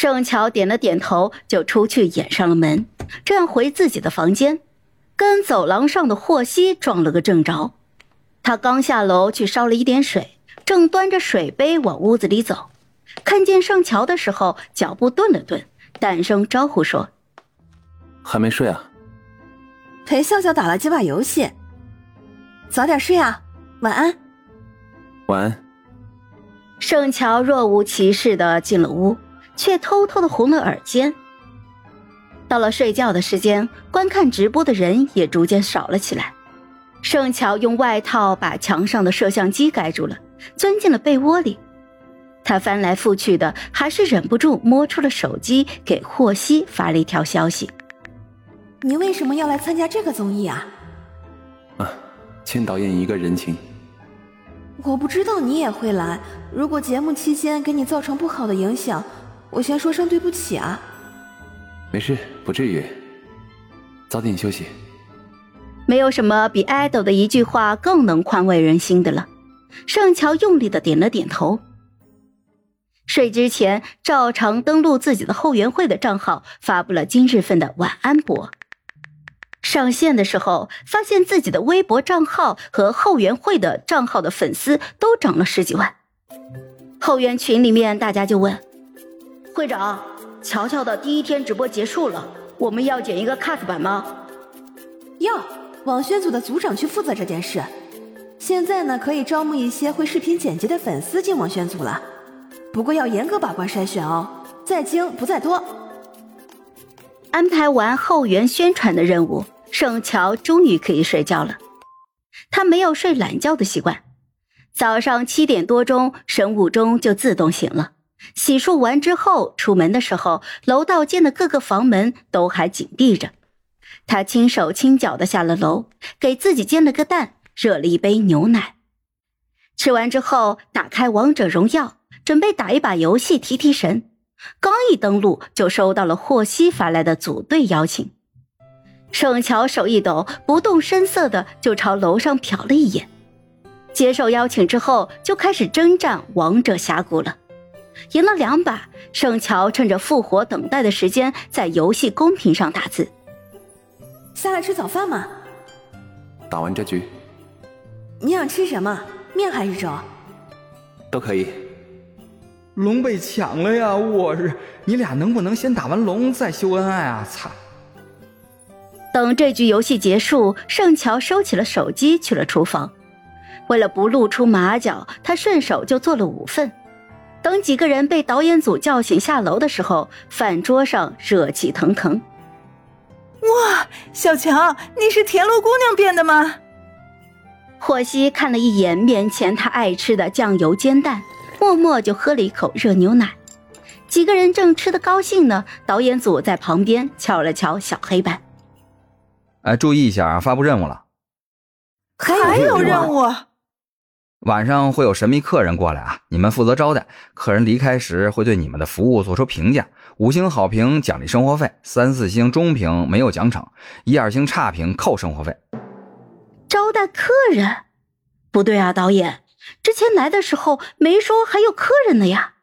盛乔点了点头，就出去掩上了门，这样回自己的房间，跟走廊上的霍希撞了个正着。他刚下楼去烧了一点水，正端着水杯往屋子里走，看见盛乔的时候，脚步顿了顿，淡声招呼说：“还没睡啊？陪笑笑打了几把游戏，早点睡啊，晚安。”晚安。盛乔若无其事的进了屋。却偷偷的红了耳尖。到了睡觉的时间，观看直播的人也逐渐少了起来。盛乔用外套把墙上的摄像机盖住了，钻进了被窝里。他翻来覆去的，还是忍不住摸出了手机，给霍希发了一条消息：“你为什么要来参加这个综艺啊？”“啊，欠导演一个人情。”“我不知道你也会来。如果节目期间给你造成不好的影响。”我先说声对不起啊，没事，不至于。早点休息。没有什么比爱豆的一句话更能宽慰人心的了。盛乔用力的点了点头。睡之前，照常登录自己的后援会的账号，发布了今日份的晚安博。上线的时候，发现自己的微博账号和后援会的账号的粉丝都涨了十几万。后援群里面，大家就问。会长，乔乔的第一天直播结束了，我们要剪一个 cut 版吗？要，网宣组的组长去负责这件事。现在呢，可以招募一些会视频剪辑的粉丝进网宣组了，不过要严格把关筛选哦，在精不在多。安排完后援宣传的任务，盛乔终于可以睡觉了。他没有睡懒觉的习惯，早上七点多钟，神武钟就自动醒了。洗漱完之后，出门的时候，楼道间的各个房门都还紧闭着。他轻手轻脚的下了楼，给自己煎了个蛋，热了一杯牛奶。吃完之后，打开王者荣耀，准备打一把游戏提提神。刚一登录，就收到了霍希发来的组队邀请。盛乔手一抖，不动声色的就朝楼上瞟了一眼。接受邀请之后，就开始征战王者峡谷了。赢了两把，盛乔趁着复活等待的时间，在游戏公屏上打字：“下来吃早饭吗？”打完这局，你想吃什么？面还是粥？都可以。龙被抢了呀！我日，你俩能不能先打完龙再秀恩爱啊？操！等这局游戏结束，盛乔收起了手机，去了厨房。为了不露出马脚，他顺手就做了五份。等几个人被导演组叫醒下楼的时候，饭桌上热气腾腾。哇，小强，你是田螺姑娘变的吗？霍希看了一眼面前他爱吃的酱油煎蛋，默默就喝了一口热牛奶。几个人正吃得高兴呢，导演组在旁边敲了敲小黑板：“哎，注意一下啊，发布任务了。还有任务。”晚上会有神秘客人过来啊！你们负责招待。客人离开时会对你们的服务做出评价，五星好评奖励生活费，三四星中评没有奖惩，一二星差评扣生活费。招待客人？不对啊，导演，之前来的时候没说还有客人的呀。